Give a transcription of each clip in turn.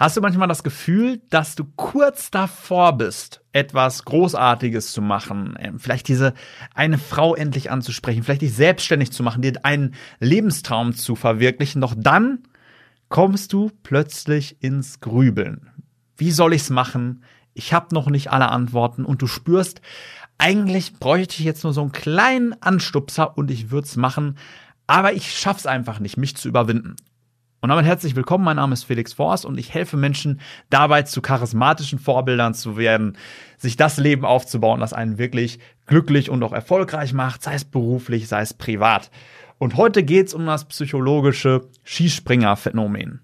Hast du manchmal das Gefühl, dass du kurz davor bist, etwas Großartiges zu machen? Ähm, vielleicht diese eine Frau endlich anzusprechen, vielleicht dich selbstständig zu machen, dir einen Lebenstraum zu verwirklichen. Doch dann kommst du plötzlich ins Grübeln. Wie soll ich's machen? Ich habe noch nicht alle Antworten und du spürst, eigentlich bräuchte ich jetzt nur so einen kleinen Anstupser und ich würde es machen, aber ich schaff's einfach nicht, mich zu überwinden. Und damit herzlich willkommen, mein Name ist Felix Forst und ich helfe Menschen dabei, zu charismatischen Vorbildern zu werden, sich das Leben aufzubauen, das einen wirklich glücklich und auch erfolgreich macht, sei es beruflich, sei es privat. Und heute geht's um das psychologische Skispringer-Phänomen.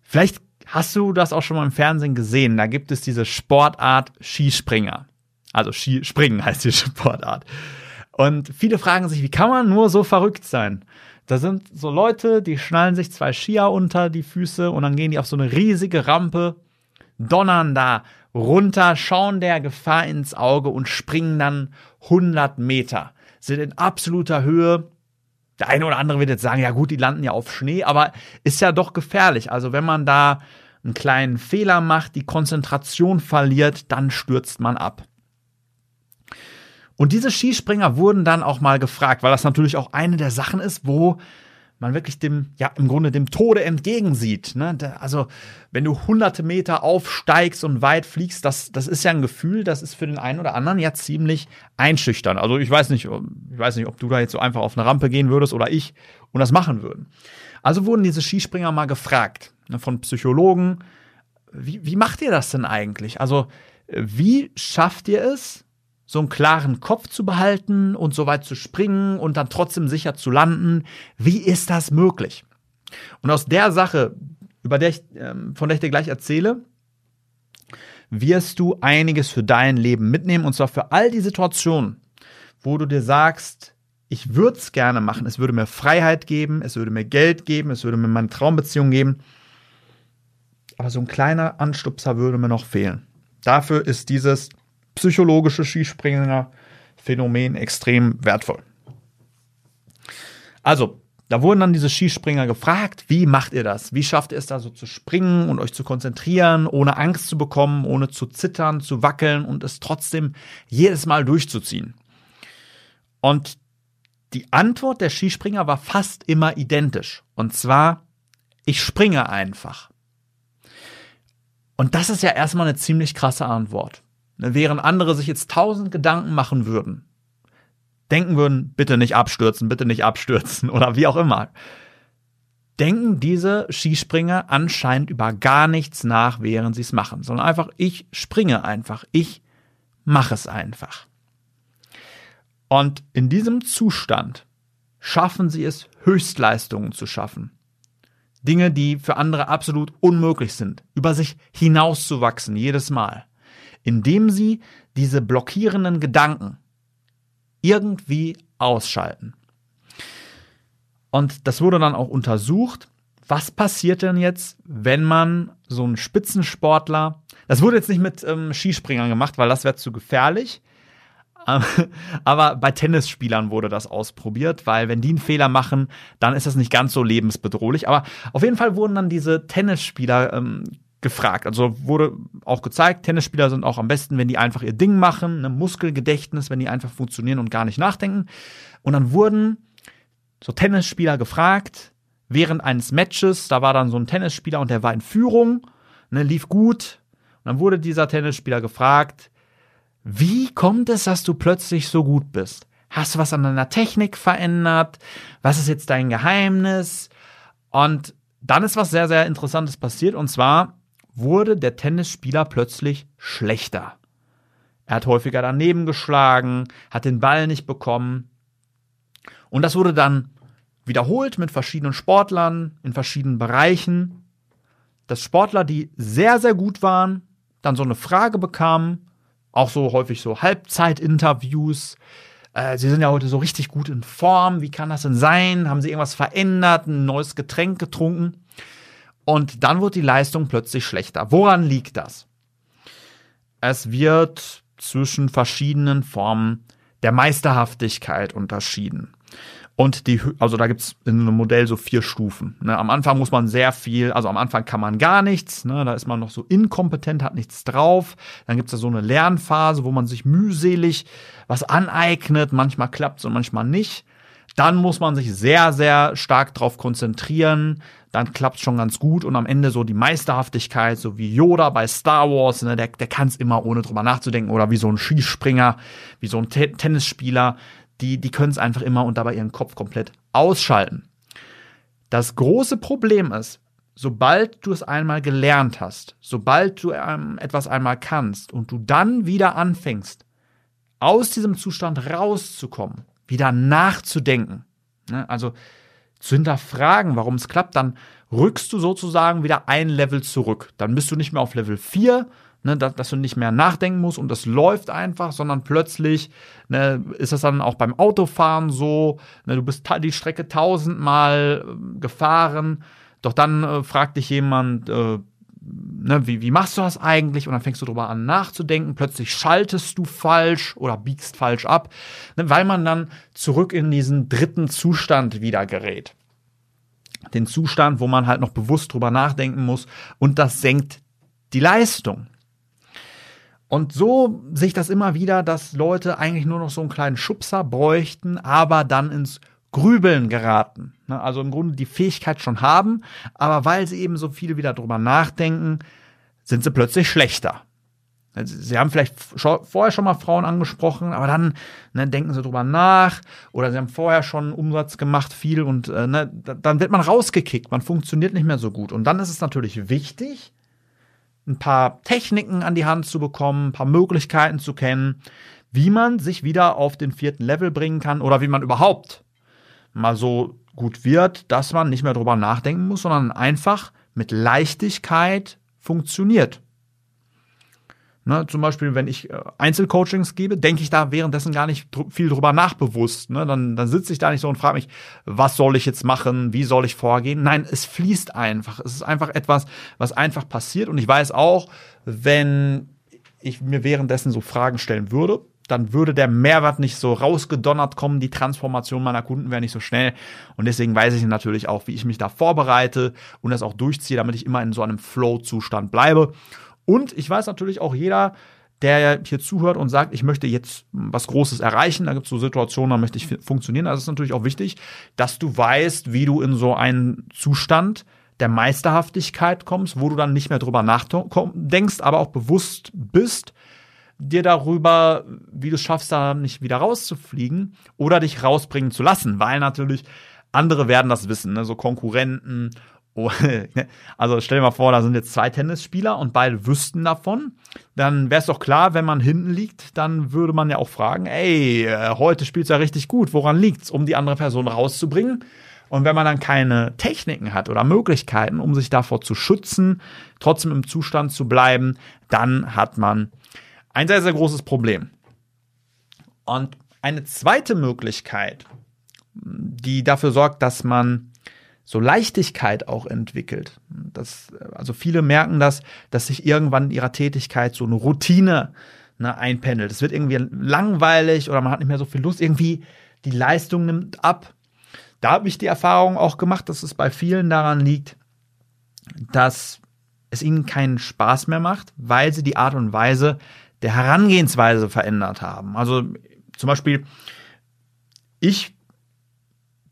Vielleicht hast du das auch schon mal im Fernsehen gesehen. Da gibt es diese Sportart Skispringer. Also Skispringen heißt die Sportart. Und viele fragen sich, wie kann man nur so verrückt sein? Da sind so Leute, die schnallen sich zwei Skier unter die Füße und dann gehen die auf so eine riesige Rampe, donnern da runter, schauen der Gefahr ins Auge und springen dann 100 Meter. Sind in absoluter Höhe. Der eine oder andere wird jetzt sagen, ja gut, die landen ja auf Schnee, aber ist ja doch gefährlich. Also wenn man da einen kleinen Fehler macht, die Konzentration verliert, dann stürzt man ab. Und diese Skispringer wurden dann auch mal gefragt, weil das natürlich auch eine der Sachen ist, wo man wirklich dem, ja, im Grunde dem Tode entgegensieht. Ne? Also, wenn du hunderte Meter aufsteigst und weit fliegst, das, das ist ja ein Gefühl, das ist für den einen oder anderen ja ziemlich einschüchtern. Also, ich weiß nicht, ich weiß nicht, ob du da jetzt so einfach auf eine Rampe gehen würdest oder ich und das machen würden. Also wurden diese Skispringer mal gefragt ne, von Psychologen, wie, wie macht ihr das denn eigentlich? Also, wie schafft ihr es, so einen klaren Kopf zu behalten und so weit zu springen und dann trotzdem sicher zu landen. Wie ist das möglich? Und aus der Sache, über der ich, ähm, von der ich dir gleich erzähle, wirst du einiges für dein Leben mitnehmen und zwar für all die Situationen, wo du dir sagst, ich würde es gerne machen, es würde mir Freiheit geben, es würde mir Geld geben, es würde mir meine Traumbeziehung geben, aber so ein kleiner Anstupser würde mir noch fehlen. Dafür ist dieses psychologische Skispringer-Phänomen extrem wertvoll. Also, da wurden dann diese Skispringer gefragt, wie macht ihr das? Wie schafft ihr es da so zu springen und euch zu konzentrieren, ohne Angst zu bekommen, ohne zu zittern, zu wackeln und es trotzdem jedes Mal durchzuziehen? Und die Antwort der Skispringer war fast immer identisch. Und zwar, ich springe einfach. Und das ist ja erstmal eine ziemlich krasse Antwort. Ne, während andere sich jetzt tausend Gedanken machen würden, denken würden, bitte nicht abstürzen, bitte nicht abstürzen oder wie auch immer, denken diese Skispringer anscheinend über gar nichts nach, während sie es machen, sondern einfach, ich springe einfach, ich mache es einfach. Und in diesem Zustand schaffen sie es, Höchstleistungen zu schaffen. Dinge, die für andere absolut unmöglich sind, über sich hinauszuwachsen jedes Mal indem sie diese blockierenden Gedanken irgendwie ausschalten. Und das wurde dann auch untersucht. Was passiert denn jetzt, wenn man so einen Spitzensportler, das wurde jetzt nicht mit ähm, Skispringern gemacht, weil das wäre zu gefährlich, aber bei Tennisspielern wurde das ausprobiert, weil wenn die einen Fehler machen, dann ist das nicht ganz so lebensbedrohlich. Aber auf jeden Fall wurden dann diese Tennisspieler ähm, gefragt. Also wurde auch gezeigt, Tennisspieler sind auch am besten, wenn die einfach ihr Ding machen, ne Muskelgedächtnis, wenn die einfach funktionieren und gar nicht nachdenken. Und dann wurden so Tennisspieler gefragt, während eines Matches, da war dann so ein Tennisspieler und der war in Führung, ne, lief gut. Und dann wurde dieser Tennisspieler gefragt, wie kommt es, dass du plötzlich so gut bist? Hast du was an deiner Technik verändert? Was ist jetzt dein Geheimnis? Und dann ist was sehr, sehr Interessantes passiert. Und zwar wurde der Tennisspieler plötzlich schlechter. Er hat häufiger daneben geschlagen, hat den Ball nicht bekommen. Und das wurde dann wiederholt mit verschiedenen Sportlern in verschiedenen Bereichen, dass Sportler, die sehr, sehr gut waren, dann so eine Frage bekamen, auch so häufig so Halbzeitinterviews. Äh, sie sind ja heute so richtig gut in Form. Wie kann das denn sein? Haben sie irgendwas verändert? Ein neues Getränk getrunken? Und dann wird die Leistung plötzlich schlechter. Woran liegt das? Es wird zwischen verschiedenen Formen der Meisterhaftigkeit unterschieden. Und die, also da gibt's in einem Modell so vier Stufen. Ne? Am Anfang muss man sehr viel, also am Anfang kann man gar nichts, ne? da ist man noch so inkompetent, hat nichts drauf. Dann gibt's da so eine Lernphase, wo man sich mühselig was aneignet. Manchmal klappt's und manchmal nicht. Dann muss man sich sehr, sehr stark drauf konzentrieren. Dann klappt's schon ganz gut. Und am Ende so die Meisterhaftigkeit, so wie Yoda bei Star Wars, ne, der, der kann's immer ohne drüber nachzudenken. Oder wie so ein Skispringer, wie so ein Te Tennisspieler die, die können es einfach immer und dabei ihren Kopf komplett ausschalten. Das große Problem ist, sobald du es einmal gelernt hast, sobald du ähm, etwas einmal kannst und du dann wieder anfängst, aus diesem Zustand rauszukommen, wieder nachzudenken, ne, also zu hinterfragen, warum es klappt, dann rückst du sozusagen wieder ein Level zurück. Dann bist du nicht mehr auf Level 4, ne, dass, dass, du nicht mehr nachdenken musst und das läuft einfach, sondern plötzlich ne, ist das dann auch beim Autofahren so, ne, du bist die Strecke tausendmal äh, gefahren, doch dann äh, fragt dich jemand, äh, ne, wie, wie machst du das eigentlich? Und dann fängst du darüber an nachzudenken, plötzlich schaltest du falsch oder biegst falsch ab, ne, weil man dann zurück in diesen dritten Zustand wieder gerät den Zustand, wo man halt noch bewusst drüber nachdenken muss und das senkt die Leistung. Und so sehe ich das immer wieder, dass Leute eigentlich nur noch so einen kleinen Schubser bräuchten, aber dann ins Grübeln geraten. Ne, also im Grunde die Fähigkeit schon haben, aber weil sie eben so viel wieder drüber nachdenken, sind sie plötzlich schlechter. Also sie haben vielleicht vorher schon mal Frauen angesprochen, aber dann ne, denken sie drüber nach oder sie haben vorher schon Umsatz gemacht, viel und äh, ne, dann wird man rausgekickt, man funktioniert nicht mehr so gut. Und dann ist es natürlich wichtig, ein paar Techniken an die Hand zu bekommen, ein paar Möglichkeiten zu kennen, wie man sich wieder auf den vierten Level bringen kann oder wie man überhaupt mal so gut wird, dass man nicht mehr drüber nachdenken muss, sondern einfach mit Leichtigkeit funktioniert. Ne, zum Beispiel, wenn ich äh, Einzelcoachings gebe, denke ich da währenddessen gar nicht viel drüber nachbewusst. Ne? Dann, dann sitze ich da nicht so und frage mich, was soll ich jetzt machen, wie soll ich vorgehen? Nein, es fließt einfach. Es ist einfach etwas, was einfach passiert. Und ich weiß auch, wenn ich mir währenddessen so Fragen stellen würde, dann würde der Mehrwert nicht so rausgedonnert kommen, die Transformation meiner Kunden wäre nicht so schnell. Und deswegen weiß ich natürlich auch, wie ich mich da vorbereite und das auch durchziehe, damit ich immer in so einem Flow-Zustand bleibe. Und ich weiß natürlich auch jeder, der hier zuhört und sagt, ich möchte jetzt was Großes erreichen, da gibt es so Situationen, da möchte ich funktionieren. Also es ist natürlich auch wichtig, dass du weißt, wie du in so einen Zustand der Meisterhaftigkeit kommst, wo du dann nicht mehr drüber nachdenkst, aber auch bewusst bist, dir darüber, wie du es schaffst, da nicht wieder rauszufliegen oder dich rausbringen zu lassen, weil natürlich andere werden das wissen, ne? so Konkurrenten Oh, ne? also stell dir mal vor, da sind jetzt zwei Tennisspieler und beide wüssten davon. Dann wäre es doch klar, wenn man hinten liegt, dann würde man ja auch fragen, ey, äh, heute spielt's ja richtig gut, woran liegt's, um die andere Person rauszubringen? Und wenn man dann keine Techniken hat oder Möglichkeiten, um sich davor zu schützen, trotzdem im Zustand zu bleiben, dann hat man ein sehr, sehr großes Problem. Und eine zweite Möglichkeit, die dafür sorgt, dass man so Leichtigkeit auch entwickelt. Das, also viele merken das, dass sich irgendwann in ihrer Tätigkeit so eine Routine ne, einpendelt. Es wird irgendwie langweilig oder man hat nicht mehr so viel Lust. Irgendwie die Leistung nimmt ab. Da habe ich die Erfahrung auch gemacht, dass es bei vielen daran liegt, dass es ihnen keinen Spaß mehr macht, weil sie die Art und Weise der Herangehensweise verändert haben. Also zum Beispiel, ich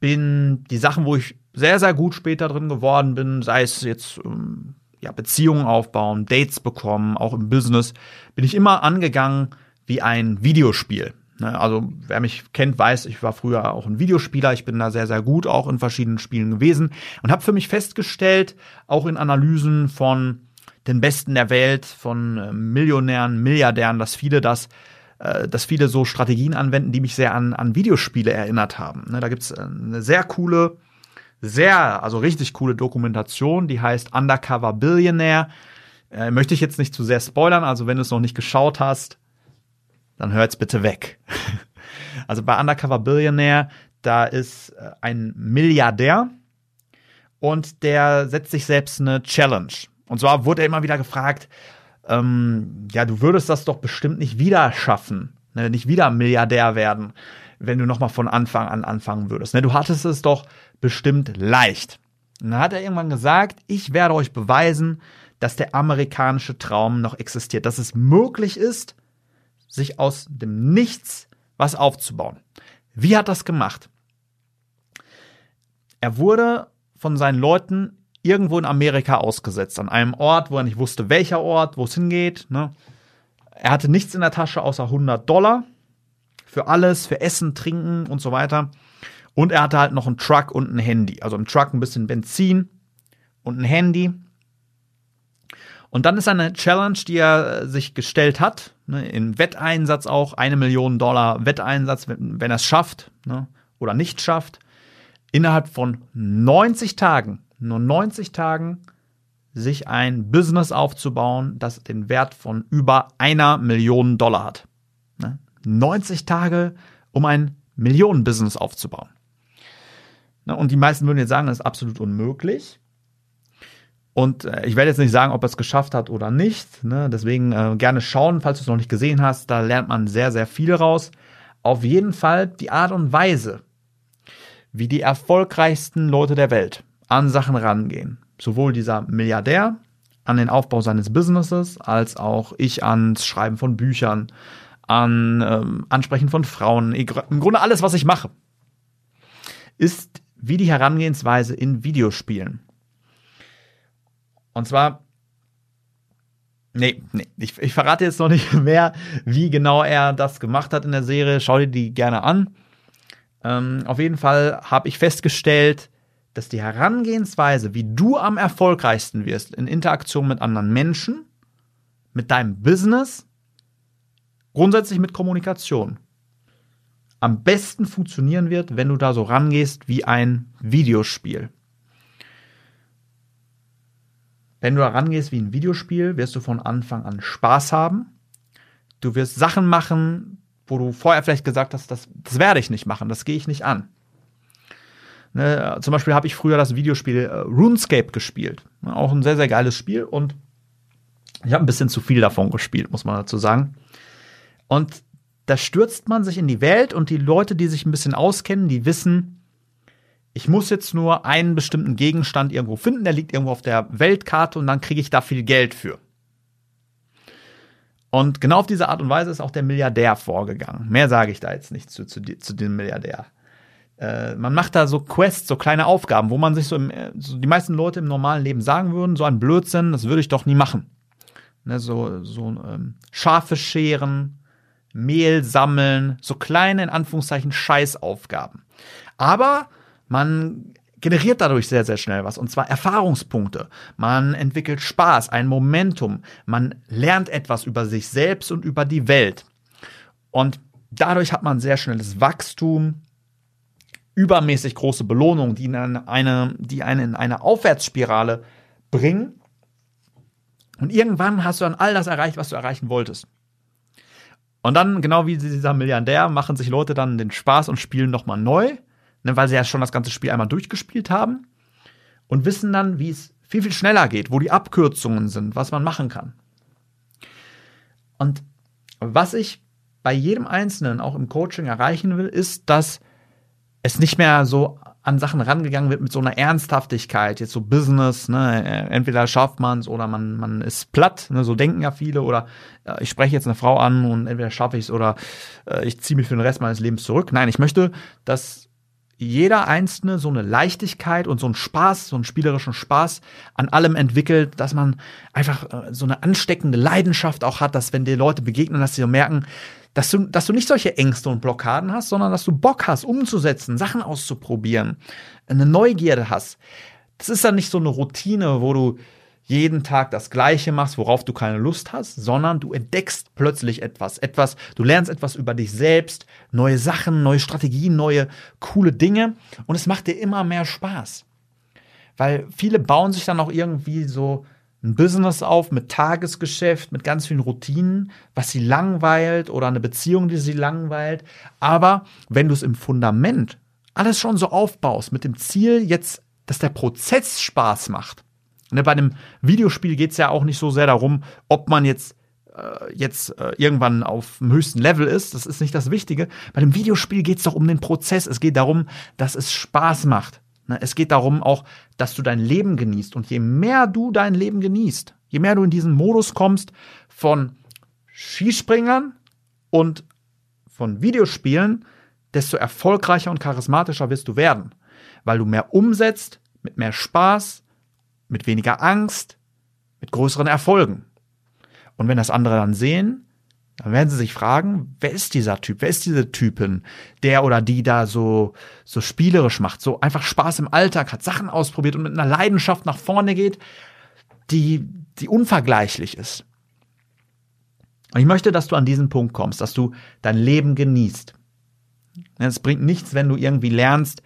bin die Sachen, wo ich sehr, sehr gut später drin geworden bin, sei es jetzt ähm, ja, Beziehungen aufbauen, Dates bekommen, auch im Business, bin ich immer angegangen wie ein Videospiel. Ne, also wer mich kennt, weiß, ich war früher auch ein Videospieler. Ich bin da sehr, sehr gut auch in verschiedenen Spielen gewesen und habe für mich festgestellt, auch in Analysen von den Besten der Welt, von äh, Millionären, Milliardären, dass viele das äh, dass viele so Strategien anwenden, die mich sehr an, an Videospiele erinnert haben. Ne, da gibt's äh, eine sehr coole, sehr, also richtig coole Dokumentation, die heißt Undercover Billionaire. Äh, möchte ich jetzt nicht zu sehr spoilern, also wenn du es noch nicht geschaut hast, dann hör jetzt bitte weg. also bei Undercover Billionaire, da ist ein Milliardär und der setzt sich selbst eine Challenge. Und zwar wurde er immer wieder gefragt, ähm, ja, du würdest das doch bestimmt nicht wieder schaffen, ne? nicht wieder Milliardär werden, wenn du nochmal von Anfang an anfangen würdest. Ne? Du hattest es doch bestimmt leicht. Und dann hat er irgendwann gesagt, ich werde euch beweisen, dass der amerikanische Traum noch existiert, dass es möglich ist, sich aus dem Nichts was aufzubauen. Wie hat das gemacht? Er wurde von seinen Leuten irgendwo in Amerika ausgesetzt, an einem Ort, wo er nicht wusste, welcher Ort, wo es hingeht. Ne? Er hatte nichts in der Tasche außer 100 Dollar für alles, für Essen, Trinken und so weiter. Und er hatte halt noch einen Truck und ein Handy. Also im Truck ein bisschen Benzin und ein Handy. Und dann ist eine Challenge, die er sich gestellt hat, ne, im Wetteinsatz auch, eine Million Dollar Wetteinsatz, wenn, wenn er es schafft ne, oder nicht schafft, innerhalb von 90 Tagen nur 90 Tagen sich ein Business aufzubauen, das den Wert von über einer Million Dollar hat. 90 ne? Tage, um ein Millionenbusiness aufzubauen. Ne? Und die meisten würden jetzt sagen, das ist absolut unmöglich. Und äh, ich werde jetzt nicht sagen, ob er es geschafft hat oder nicht. Ne? Deswegen äh, gerne schauen, falls du es noch nicht gesehen hast. Da lernt man sehr, sehr viel raus. Auf jeden Fall die Art und Weise, wie die erfolgreichsten Leute der Welt an Sachen rangehen. Sowohl dieser Milliardär an den Aufbau seines Businesses, als auch ich ans Schreiben von Büchern, an ähm, Ansprechen von Frauen, im Grunde alles, was ich mache, ist wie die Herangehensweise in Videospielen. Und zwar, nee, nee ich, ich verrate jetzt noch nicht mehr, wie genau er das gemacht hat in der Serie. Schau dir die gerne an. Ähm, auf jeden Fall habe ich festgestellt, dass die Herangehensweise, wie du am erfolgreichsten wirst in Interaktion mit anderen Menschen, mit deinem Business, grundsätzlich mit Kommunikation, am besten funktionieren wird, wenn du da so rangehst wie ein Videospiel. Wenn du da rangehst wie ein Videospiel, wirst du von Anfang an Spaß haben. Du wirst Sachen machen, wo du vorher vielleicht gesagt hast, das, das werde ich nicht machen, das gehe ich nicht an. Ne, zum Beispiel habe ich früher das Videospiel äh, RuneScape gespielt. Auch ein sehr, sehr geiles Spiel und ich habe ein bisschen zu viel davon gespielt, muss man dazu sagen. Und da stürzt man sich in die Welt und die Leute, die sich ein bisschen auskennen, die wissen, ich muss jetzt nur einen bestimmten Gegenstand irgendwo finden, der liegt irgendwo auf der Weltkarte und dann kriege ich da viel Geld für. Und genau auf diese Art und Weise ist auch der Milliardär vorgegangen. Mehr sage ich da jetzt nicht zu, zu, zu dem Milliardär. Äh, man macht da so Quests, so kleine Aufgaben, wo man sich so, im, äh, so die meisten Leute im normalen Leben sagen würden, so ein Blödsinn, das würde ich doch nie machen. Ne, so so ähm, Schafe scheren, Mehl sammeln, so kleine in Anführungszeichen Scheißaufgaben. Aber man generiert dadurch sehr, sehr schnell was. Und zwar Erfahrungspunkte. Man entwickelt Spaß, ein Momentum. Man lernt etwas über sich selbst und über die Welt. Und dadurch hat man sehr schnelles Wachstum, übermäßig große Belohnungen, die, in eine, die einen in eine Aufwärtsspirale bringen. Und irgendwann hast du dann all das erreicht, was du erreichen wolltest. Und dann, genau wie dieser Milliardär, machen sich Leute dann den Spaß und spielen nochmal neu, ne, weil sie ja schon das ganze Spiel einmal durchgespielt haben und wissen dann, wie es viel, viel schneller geht, wo die Abkürzungen sind, was man machen kann. Und was ich bei jedem Einzelnen auch im Coaching erreichen will, ist, dass es nicht mehr so an Sachen rangegangen wird mit so einer Ernsthaftigkeit, jetzt so Business, ne, entweder schafft man es oder man, man ist platt, ne, so denken ja viele, oder äh, ich spreche jetzt eine Frau an und entweder schaffe ich es oder äh, ich ziehe mich für den Rest meines Lebens zurück. Nein, ich möchte, dass jeder Einzelne so eine Leichtigkeit und so einen Spaß, so einen spielerischen Spaß an allem entwickelt, dass man einfach äh, so eine ansteckende Leidenschaft auch hat, dass wenn dir Leute begegnen, dass sie so merken, dass du, dass du nicht solche Ängste und Blockaden hast, sondern dass du Bock hast, umzusetzen, Sachen auszuprobieren, eine Neugierde hast. Das ist dann nicht so eine Routine, wo du jeden Tag das Gleiche machst, worauf du keine Lust hast, sondern du entdeckst plötzlich etwas, etwas, du lernst etwas über dich selbst, neue Sachen, neue Strategien, neue coole Dinge und es macht dir immer mehr Spaß. Weil viele bauen sich dann auch irgendwie so ein Business auf mit Tagesgeschäft, mit ganz vielen Routinen, was sie langweilt oder eine Beziehung, die sie langweilt. Aber wenn du es im Fundament alles schon so aufbaust, mit dem Ziel jetzt, dass der Prozess Spaß macht. Ne, bei einem Videospiel geht es ja auch nicht so sehr darum, ob man jetzt äh, jetzt äh, irgendwann auf dem höchsten Level ist. Das ist nicht das Wichtige. Bei einem Videospiel geht es doch um den Prozess. Es geht darum, dass es Spaß macht. Ne, es geht darum auch, dass du dein Leben genießt. Und je mehr du dein Leben genießt, je mehr du in diesen Modus kommst von Skispringern und von Videospielen, desto erfolgreicher und charismatischer wirst du werden. Weil du mehr umsetzt, mit mehr Spaß, mit weniger Angst, mit größeren Erfolgen. Und wenn das andere dann sehen, dann werden sie sich fragen, wer ist dieser Typ, wer ist diese Typin, der oder die da so, so spielerisch macht, so einfach Spaß im Alltag hat, Sachen ausprobiert und mit einer Leidenschaft nach vorne geht, die, die unvergleichlich ist. Und ich möchte, dass du an diesen Punkt kommst, dass du dein Leben genießt. Es bringt nichts, wenn du irgendwie lernst,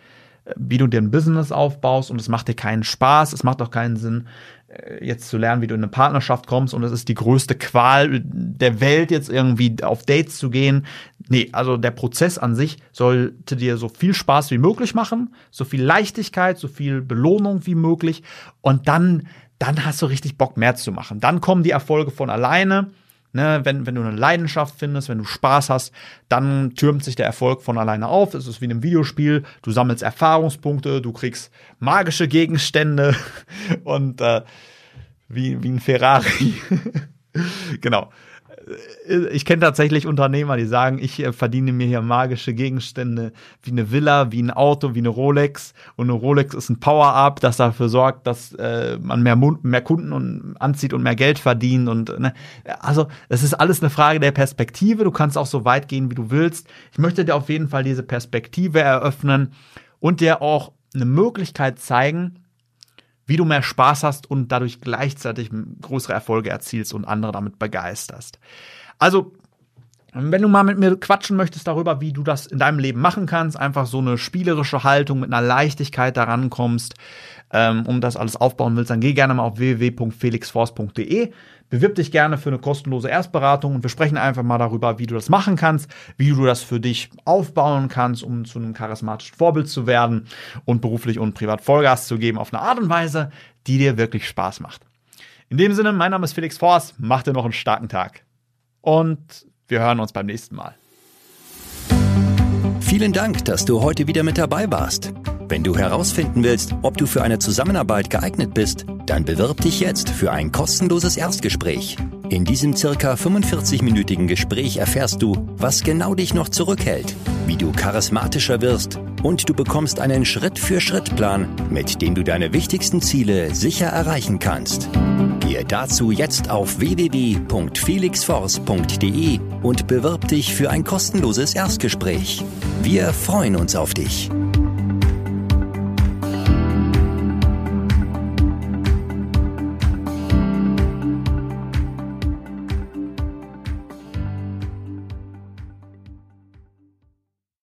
wie du dir ein Business aufbaust und es macht dir keinen Spaß, es macht auch keinen Sinn, äh, jetzt zu lernen, wie du in eine Partnerschaft kommst und es ist die größte Qual der Welt, jetzt irgendwie auf Dates zu gehen. Nee, also der Prozess an sich sollte dir so viel Spaß wie möglich machen, so viel Leichtigkeit, so viel Belohnung wie möglich und dann, dann hast du richtig Bock mehr zu machen. Dann kommen die Erfolge von alleine Ne, wenn, wenn du eine Leidenschaft findest, wenn du Spaß hast, dann türmt sich der Erfolg von alleine auf. Es ist wie in einem Videospiel. Du sammelst Erfahrungspunkte, du kriegst magische Gegenstände und äh, wie, wie ein Ferrari. genau ich kenne tatsächlich Unternehmer, die sagen, ich äh, verdiene mir hier magische Gegenstände wie eine Villa, wie ein Auto, wie eine Rolex. Und eine Rolex ist ein Power-Up, das dafür sorgt, dass äh, man mehr, mehr Kunden und anzieht und mehr Geld verdient. Und ne? also es ist alles eine Frage der Perspektive. Du kannst auch so weit gehen, wie du willst. Ich möchte dir auf jeden Fall diese Perspektive eröffnen und dir auch eine Möglichkeit zeigen, wie du mehr Spaß hast und dadurch gleichzeitig größere Erfolge erzielst und andere damit begeisterst. Also, wenn du mal mit mir quatschen möchtest darüber, wie du das in deinem Leben machen kannst, einfach so eine spielerische Haltung mit einer Leichtigkeit daran kommst, ähm, um das alles aufbauen willst, dann geh gerne mal auf www.felixforce.de. Bewirb dich gerne für eine kostenlose Erstberatung und wir sprechen einfach mal darüber, wie du das machen kannst, wie du das für dich aufbauen kannst, um zu einem charismatischen Vorbild zu werden und beruflich und privat Vollgas zu geben auf eine Art und Weise, die dir wirklich Spaß macht. In dem Sinne, mein Name ist Felix Forst, mach dir noch einen starken Tag. Und wir hören uns beim nächsten Mal. Vielen Dank, dass du heute wieder mit dabei warst. Wenn du herausfinden willst, ob du für eine Zusammenarbeit geeignet bist, dann bewirb dich jetzt für ein kostenloses Erstgespräch. In diesem circa 45-minütigen Gespräch erfährst du, was genau dich noch zurückhält, wie du charismatischer wirst und du bekommst einen Schritt-für-Schritt-Plan, mit dem du deine wichtigsten Ziele sicher erreichen kannst. Gehe dazu jetzt auf www.felixforce.de und bewirb dich für ein kostenloses Erstgespräch. Wir freuen uns auf dich.